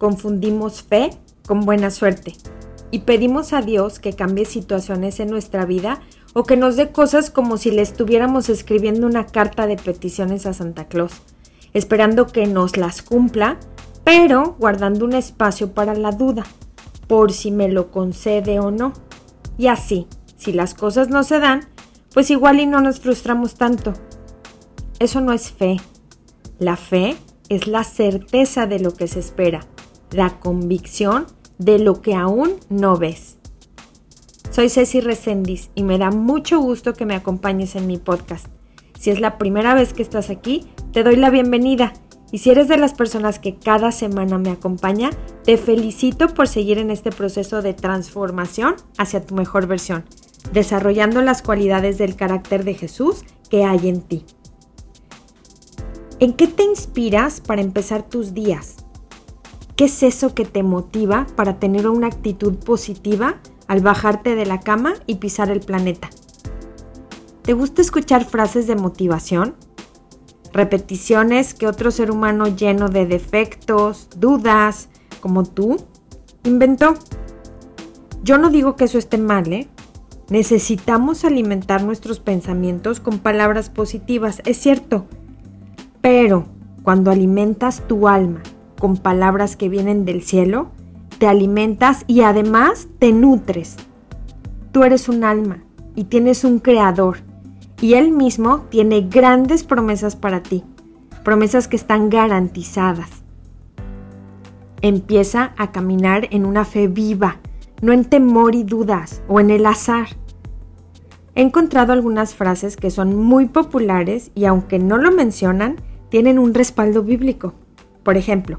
confundimos fe con buena suerte y pedimos a Dios que cambie situaciones en nuestra vida o que nos dé cosas como si le estuviéramos escribiendo una carta de peticiones a Santa Claus, esperando que nos las cumpla, pero guardando un espacio para la duda, por si me lo concede o no. Y así, si las cosas no se dan, pues igual y no nos frustramos tanto. Eso no es fe. La fe es la certeza de lo que se espera, la convicción de lo que aún no ves. Soy Ceci Resendiz y me da mucho gusto que me acompañes en mi podcast. Si es la primera vez que estás aquí, te doy la bienvenida. Y si eres de las personas que cada semana me acompaña, te felicito por seguir en este proceso de transformación hacia tu mejor versión, desarrollando las cualidades del carácter de Jesús que hay en ti. ¿En qué te inspiras para empezar tus días? ¿Qué es eso que te motiva para tener una actitud positiva al bajarte de la cama y pisar el planeta? ¿Te gusta escuchar frases de motivación? ¿Repeticiones que otro ser humano lleno de defectos, dudas, como tú, inventó? Yo no digo que eso esté mal, ¿eh? Necesitamos alimentar nuestros pensamientos con palabras positivas, es cierto pero cuando alimentas tu alma con palabras que vienen del cielo, te alimentas y además te nutres. Tú eres un alma y tienes un creador y él mismo tiene grandes promesas para ti, promesas que están garantizadas. Empieza a caminar en una fe viva, no en temor y dudas o en el azar. He encontrado algunas frases que son muy populares y aunque no lo mencionan, tienen un respaldo bíblico. Por ejemplo,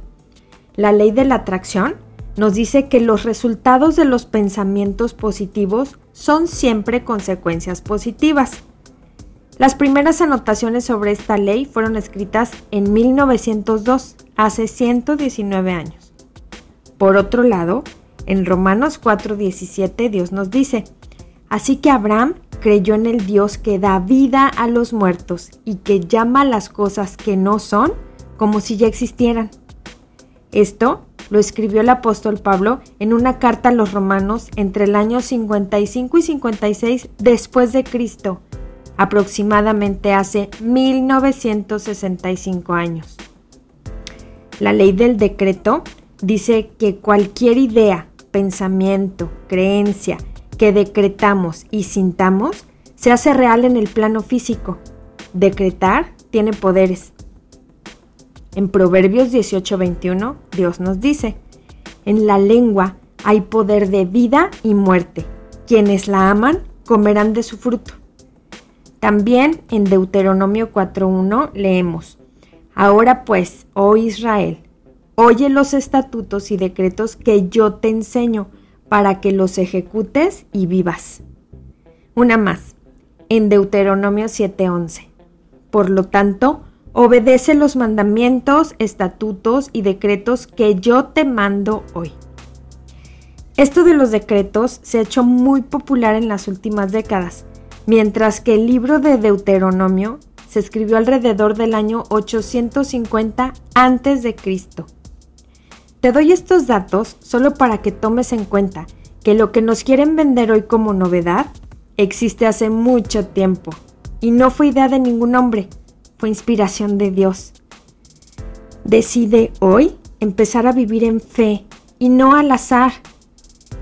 la ley de la atracción nos dice que los resultados de los pensamientos positivos son siempre consecuencias positivas. Las primeras anotaciones sobre esta ley fueron escritas en 1902, hace 119 años. Por otro lado, en Romanos 4:17 Dios nos dice, así que Abraham creyó en el Dios que da vida a los muertos y que llama las cosas que no son como si ya existieran. Esto lo escribió el apóstol Pablo en una carta a los romanos entre el año 55 y 56 después de Cristo, aproximadamente hace 1965 años. La ley del decreto dice que cualquier idea, pensamiento, creencia, que decretamos y sintamos se hace real en el plano físico. Decretar tiene poderes. En Proverbios 18:21 Dios nos dice, en la lengua hay poder de vida y muerte. Quienes la aman comerán de su fruto. También en Deuteronomio 4:1 leemos, Ahora pues, oh Israel, oye los estatutos y decretos que yo te enseño para que los ejecutes y vivas. Una más, en Deuteronomio 7:11. Por lo tanto, obedece los mandamientos, estatutos y decretos que yo te mando hoy. Esto de los decretos se ha hecho muy popular en las últimas décadas, mientras que el libro de Deuteronomio se escribió alrededor del año 850 a.C. Te doy estos datos solo para que tomes en cuenta que lo que nos quieren vender hoy como novedad existe hace mucho tiempo y no fue idea de ningún hombre, fue inspiración de Dios. Decide hoy empezar a vivir en fe y no al azar.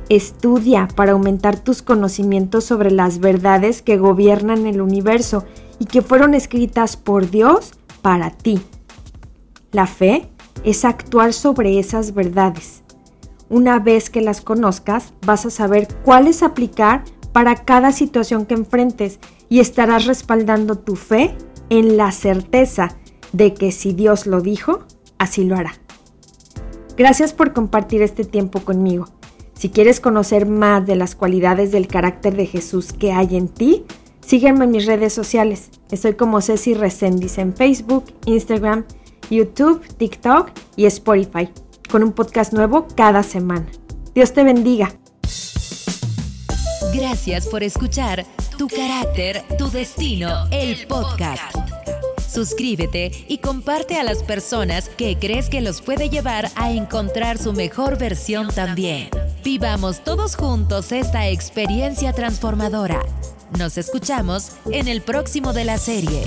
Estudia para aumentar tus conocimientos sobre las verdades que gobiernan el universo y que fueron escritas por Dios para ti. La fe es actuar sobre esas verdades. Una vez que las conozcas, vas a saber cuáles aplicar para cada situación que enfrentes y estarás respaldando tu fe en la certeza de que si Dios lo dijo, así lo hará. Gracias por compartir este tiempo conmigo. Si quieres conocer más de las cualidades del carácter de Jesús que hay en ti, sígueme en mis redes sociales. Estoy como Ceci Resendiz en Facebook, Instagram, YouTube, TikTok y Spotify, con un podcast nuevo cada semana. Dios te bendiga. Gracias por escuchar Tu carácter, tu destino, el podcast. Suscríbete y comparte a las personas que crees que los puede llevar a encontrar su mejor versión también. Vivamos todos juntos esta experiencia transformadora. Nos escuchamos en el próximo de la serie.